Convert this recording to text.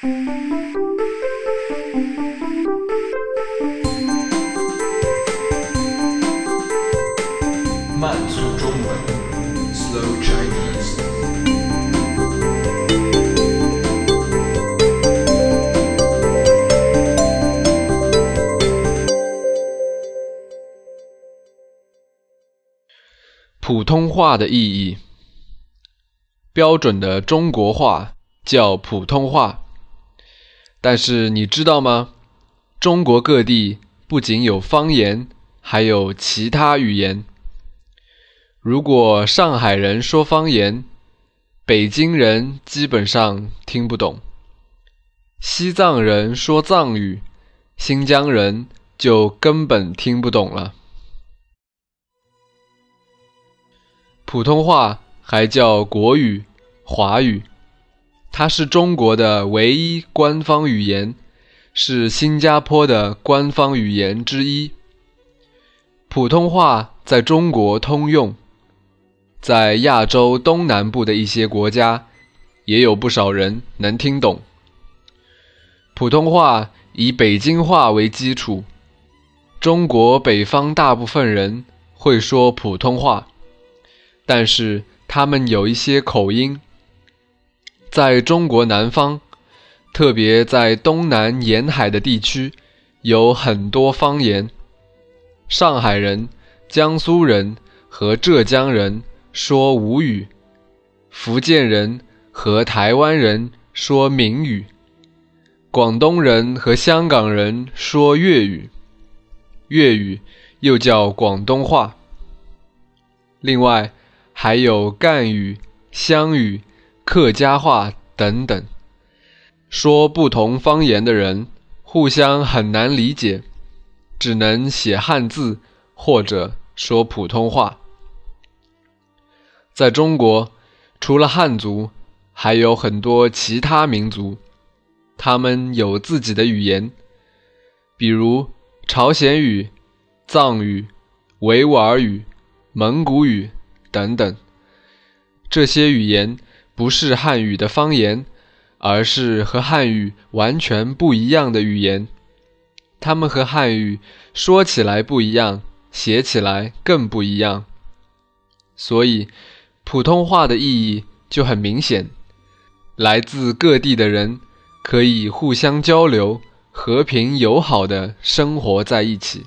慢速中文，Slow Chinese。普通话的意义，标准的中国话叫普通话。但是你知道吗？中国各地不仅有方言，还有其他语言。如果上海人说方言，北京人基本上听不懂；西藏人说藏语，新疆人就根本听不懂了。普通话还叫国语、华语。它是中国的唯一官方语言，是新加坡的官方语言之一。普通话在中国通用，在亚洲东南部的一些国家，也有不少人能听懂。普通话以北京话为基础，中国北方大部分人会说普通话，但是他们有一些口音。在中国南方，特别在东南沿海的地区，有很多方言。上海人、江苏人和浙江人说吴语，福建人和台湾人说闽语，广东人和香港人说粤语，粤语又叫广东话。另外还有赣语、湘语。客家话等等，说不同方言的人互相很难理解，只能写汉字或者说普通话。在中国，除了汉族，还有很多其他民族，他们有自己的语言，比如朝鲜语、藏语、维吾尔语、蒙古语等等，这些语言。不是汉语的方言，而是和汉语完全不一样的语言。它们和汉语说起来不一样，写起来更不一样。所以，普通话的意义就很明显：来自各地的人可以互相交流，和平友好的生活在一起。